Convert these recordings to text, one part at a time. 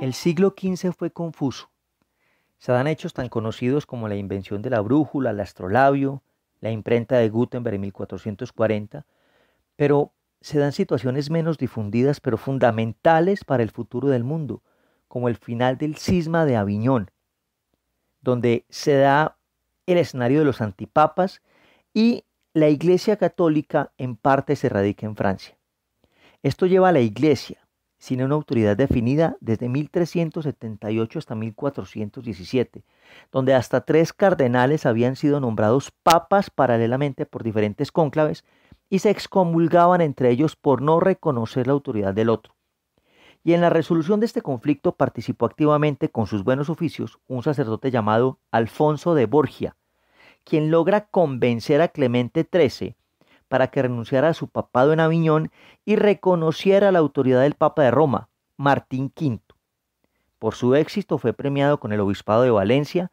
El siglo XV fue confuso. Se dan hechos tan conocidos como la invención de la brújula, el astrolabio, la imprenta de Gutenberg en 1440, pero se dan situaciones menos difundidas pero fundamentales para el futuro del mundo, como el final del cisma de Aviñón, donde se da el escenario de los antipapas y la Iglesia Católica en parte se radica en Francia. Esto lleva a la Iglesia, sin una autoridad definida desde 1378 hasta 1417, donde hasta tres cardenales habían sido nombrados papas paralelamente por diferentes cónclaves y se excomulgaban entre ellos por no reconocer la autoridad del otro. Y en la resolución de este conflicto participó activamente con sus buenos oficios un sacerdote llamado Alfonso de Borgia, quien logra convencer a Clemente XIII para que renunciara a su papado en Aviñón y reconociera la autoridad del Papa de Roma, Martín V. Por su éxito fue premiado con el obispado de Valencia,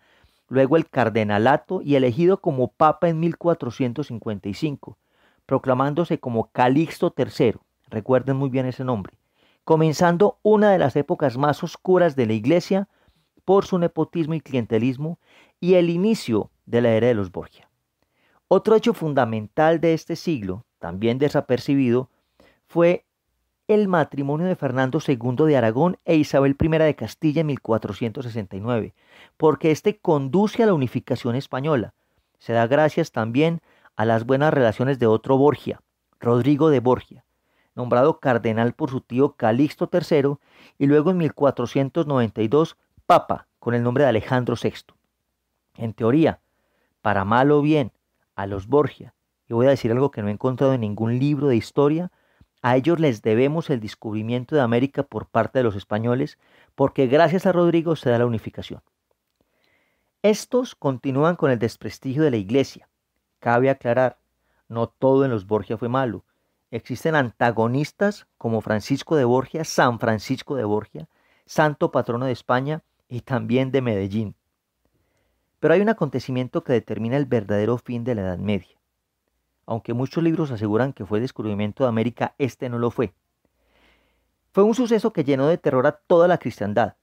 luego el cardenalato y elegido como papa en 1455, proclamándose como Calixto III, recuerden muy bien ese nombre, comenzando una de las épocas más oscuras de la Iglesia por su nepotismo y clientelismo y el inicio de la era de los Borgia. Otro hecho fundamental de este siglo, también desapercibido, fue el matrimonio de Fernando II de Aragón e Isabel I de Castilla en 1469, porque éste conduce a la unificación española. Se da gracias también a las buenas relaciones de otro Borgia, Rodrigo de Borgia, nombrado cardenal por su tío Calixto III y luego en 1492 papa con el nombre de Alejandro VI. En teoría, para mal o bien, a los Borgia, y voy a decir algo que no he encontrado en ningún libro de historia, a ellos les debemos el descubrimiento de América por parte de los españoles, porque gracias a Rodrigo se da la unificación. Estos continúan con el desprestigio de la Iglesia. Cabe aclarar, no todo en los Borgia fue malo. Existen antagonistas como Francisco de Borgia, San Francisco de Borgia, santo patrono de España y también de Medellín. Pero hay un acontecimiento que determina el verdadero fin de la Edad Media. Aunque muchos libros aseguran que fue descubrimiento de América, este no lo fue. Fue un suceso que llenó de terror a toda la cristiandad.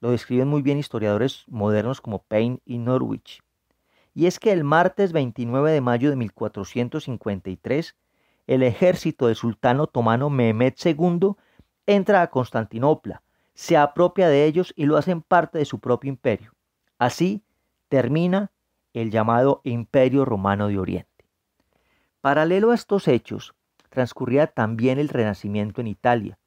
Lo describen muy bien historiadores modernos como Payne y Norwich. Y es que el martes 29 de mayo de 1453, el ejército del sultán otomano Mehmed II entra a Constantinopla, se apropia de ellos y lo hacen parte de su propio imperio. Así, termina el llamado Imperio Romano de Oriente. Paralelo a estos hechos, transcurría también el Renacimiento en Italia,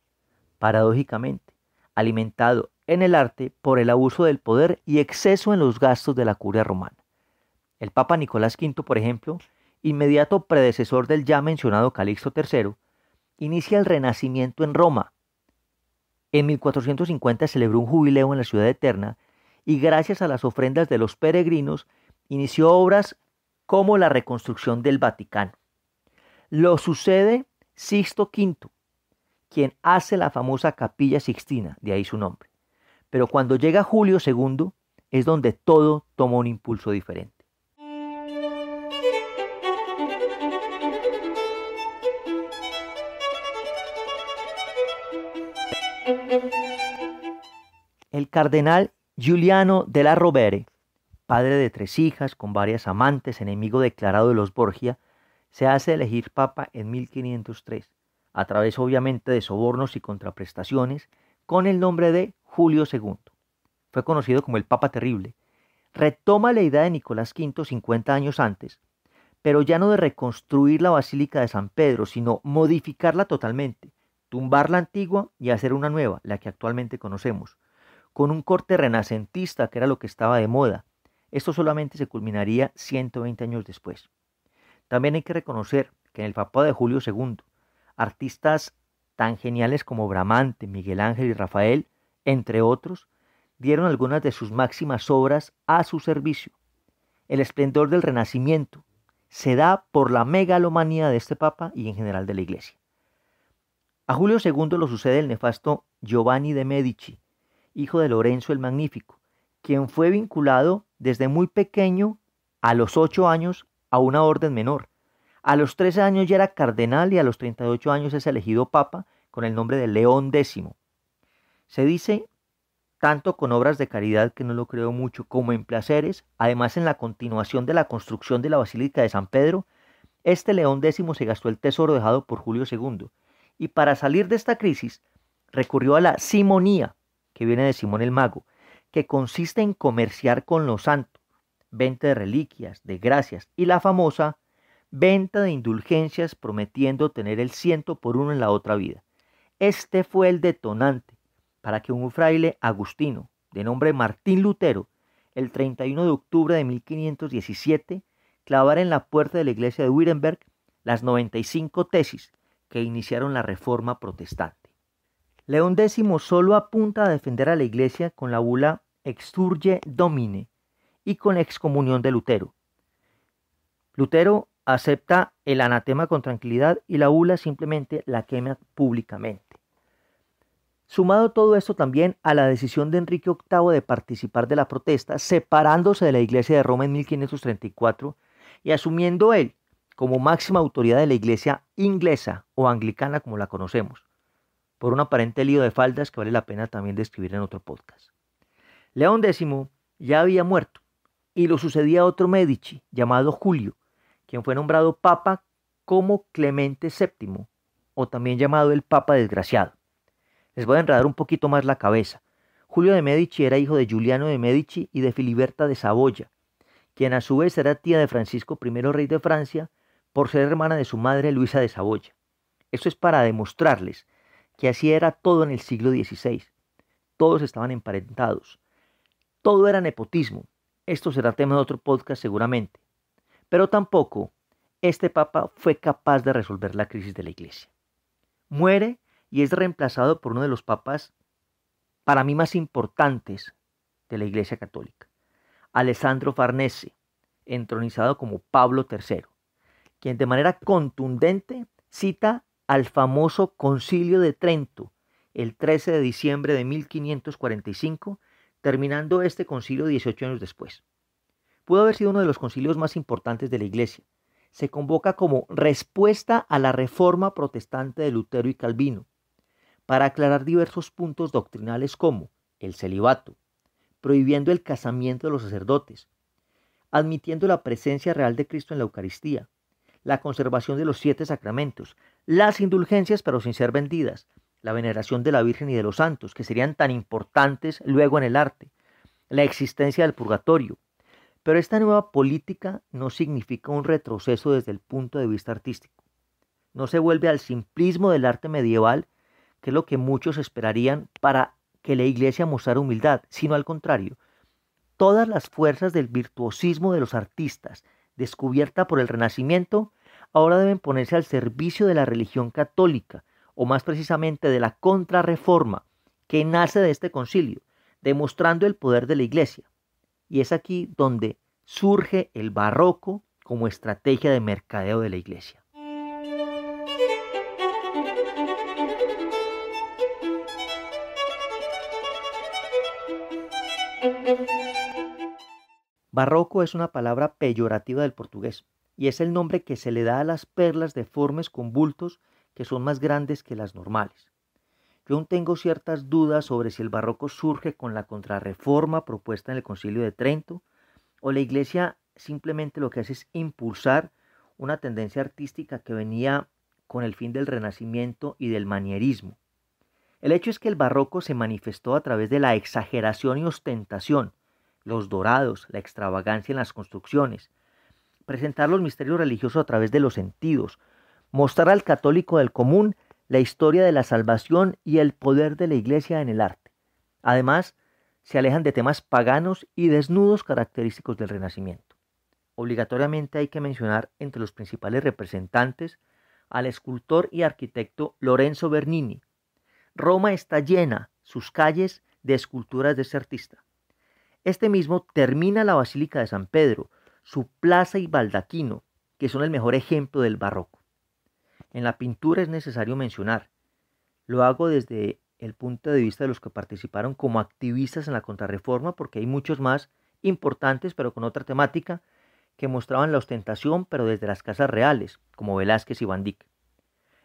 paradójicamente, alimentado en el arte por el abuso del poder y exceso en los gastos de la curia romana. El Papa Nicolás V, por ejemplo, inmediato predecesor del ya mencionado Calixto III, inicia el Renacimiento en Roma. En 1450 celebró un jubileo en la ciudad eterna y gracias a las ofrendas de los peregrinos inició obras como la reconstrucción del Vaticano. Lo sucede Sixto V, quien hace la famosa capilla sixtina, de ahí su nombre. Pero cuando llega Julio II es donde todo toma un impulso diferente. El cardenal Giuliano de la Rovere, padre de tres hijas con varias amantes, enemigo declarado de los Borgia, se hace elegir papa en 1503, a través obviamente de sobornos y contraprestaciones, con el nombre de Julio II. Fue conocido como el Papa Terrible. Retoma la idea de Nicolás V 50 años antes, pero ya no de reconstruir la Basílica de San Pedro, sino modificarla totalmente, tumbar la antigua y hacer una nueva, la que actualmente conocemos, con un corte renacentista, que era lo que estaba de moda. Esto solamente se culminaría 120 años después. También hay que reconocer que en el papado de Julio II, artistas tan geniales como Bramante, Miguel Ángel y Rafael, entre otros, dieron algunas de sus máximas obras a su servicio. El esplendor del Renacimiento se da por la megalomanía de este papa y en general de la Iglesia. A Julio II lo sucede el nefasto Giovanni de Medici, hijo de Lorenzo el Magnífico, quien fue vinculado desde muy pequeño, a los ocho años, a una orden menor. A los 13 años ya era cardenal y a los 38 años es elegido papa con el nombre de León X. Se dice, tanto con obras de caridad que no lo creo mucho, como en placeres, además en la continuación de la construcción de la Basílica de San Pedro, este León X se gastó el tesoro dejado por Julio II y para salir de esta crisis recurrió a la simonía, que viene de Simón el Mago, que consiste en comerciar con los santos, venta de reliquias, de gracias y la famosa venta de indulgencias prometiendo tener el ciento por uno en la otra vida. Este fue el detonante para que un fraile agustino de nombre Martín Lutero, el 31 de octubre de 1517, clavara en la puerta de la iglesia de Wittenberg las 95 tesis que iniciaron la reforma protestante. León X solo apunta a defender a la iglesia con la bula Exturge Domine y con la excomunión de Lutero. Lutero acepta el anatema con tranquilidad y la bula simplemente la quema públicamente. Sumado todo esto también a la decisión de Enrique VIII de participar de la protesta, separándose de la Iglesia de Roma en 1534 y asumiendo él como máxima autoridad de la Iglesia inglesa o anglicana como la conocemos por un aparente lío de faldas que vale la pena también describir en otro podcast. León X ya había muerto y lo sucedía otro Medici llamado Julio, quien fue nombrado papa como Clemente VII, o también llamado el Papa Desgraciado. Les voy a enredar un poquito más la cabeza. Julio de Medici era hijo de Giuliano de Medici y de Filiberta de Saboya, quien a su vez era tía de Francisco I, rey de Francia, por ser hermana de su madre Luisa de Saboya. Esto es para demostrarles que así era todo en el siglo XVI. Todos estaban emparentados. Todo era nepotismo. Esto será tema de otro podcast seguramente. Pero tampoco este papa fue capaz de resolver la crisis de la iglesia. Muere y es reemplazado por uno de los papas para mí más importantes de la iglesia católica, Alessandro Farnese, entronizado como Pablo III, quien de manera contundente cita al famoso Concilio de Trento el 13 de diciembre de 1545, terminando este concilio 18 años después. Pudo haber sido uno de los concilios más importantes de la Iglesia. Se convoca como respuesta a la reforma protestante de Lutero y Calvino, para aclarar diversos puntos doctrinales como el celibato, prohibiendo el casamiento de los sacerdotes, admitiendo la presencia real de Cristo en la Eucaristía, la conservación de los siete sacramentos, las indulgencias pero sin ser vendidas, la veneración de la Virgen y de los santos, que serían tan importantes luego en el arte, la existencia del purgatorio. Pero esta nueva política no significa un retroceso desde el punto de vista artístico. No se vuelve al simplismo del arte medieval, que es lo que muchos esperarían para que la iglesia mostrara humildad, sino al contrario. Todas las fuerzas del virtuosismo de los artistas, descubierta por el Renacimiento, ahora deben ponerse al servicio de la religión católica, o más precisamente de la contrarreforma que nace de este concilio, demostrando el poder de la Iglesia. Y es aquí donde surge el barroco como estrategia de mercadeo de la Iglesia. Barroco es una palabra peyorativa del portugués y es el nombre que se le da a las perlas deformes con bultos que son más grandes que las normales. Yo aún tengo ciertas dudas sobre si el barroco surge con la contrarreforma propuesta en el Concilio de Trento o la Iglesia simplemente lo que hace es impulsar una tendencia artística que venía con el fin del renacimiento y del manierismo. El hecho es que el barroco se manifestó a través de la exageración y ostentación, los dorados, la extravagancia en las construcciones, presentar los misterios religiosos a través de los sentidos, mostrar al católico del común la historia de la salvación y el poder de la iglesia en el arte. Además, se alejan de temas paganos y desnudos característicos del Renacimiento. Obligatoriamente hay que mencionar entre los principales representantes al escultor y arquitecto Lorenzo Bernini. Roma está llena, sus calles, de esculturas de este artista. Este mismo termina la Basílica de San Pedro, su plaza y baldaquino, que son el mejor ejemplo del barroco. En la pintura es necesario mencionar, lo hago desde el punto de vista de los que participaron como activistas en la contrarreforma, porque hay muchos más importantes, pero con otra temática, que mostraban la ostentación pero desde las casas reales, como Velázquez y Van Dyck.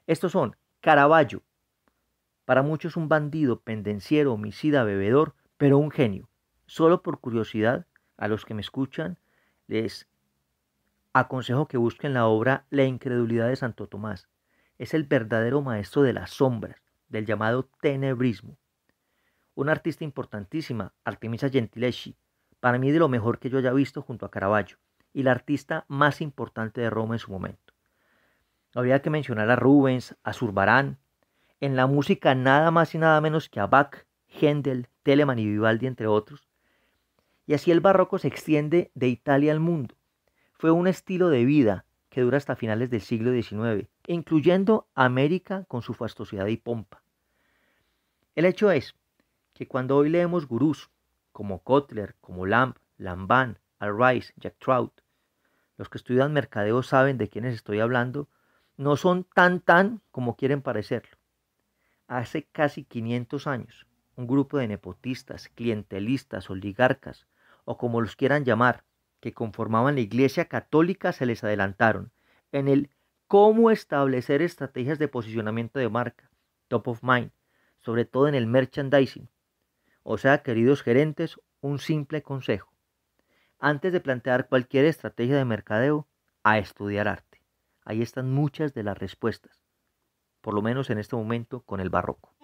Estos son Caravaggio, para muchos un bandido, pendenciero, homicida, bebedor, pero un genio. Solo por curiosidad, a los que me escuchan, les aconsejo que busquen la obra La incredulidad de Santo Tomás. Es el verdadero maestro de las sombras, del llamado tenebrismo. Una artista importantísima, Artemisa Gentileschi, para mí de lo mejor que yo haya visto junto a Caravaggio, y la artista más importante de Roma en su momento. Habría que mencionar a Rubens, a Zurbarán, en la música nada más y nada menos que a Bach, Händel, Telemann y Vivaldi, entre otros. Y así el barroco se extiende de Italia al mundo. Fue un estilo de vida que dura hasta finales del siglo XIX, incluyendo América con su fastosidad y pompa. El hecho es que cuando hoy leemos gurús como Kotler, como Lamb, Lamban, Al Rice, Jack Trout, los que estudian mercadeo saben de quiénes estoy hablando, no son tan tan como quieren parecerlo hace casi 500 años, un grupo de nepotistas, clientelistas, oligarcas, o como los quieran llamar, que conformaban la Iglesia Católica se les adelantaron en el cómo establecer estrategias de posicionamiento de marca, top of mind, sobre todo en el merchandising. O sea, queridos gerentes, un simple consejo. Antes de plantear cualquier estrategia de mercadeo, a estudiar arte. Ahí están muchas de las respuestas por lo menos en este momento con el barroco.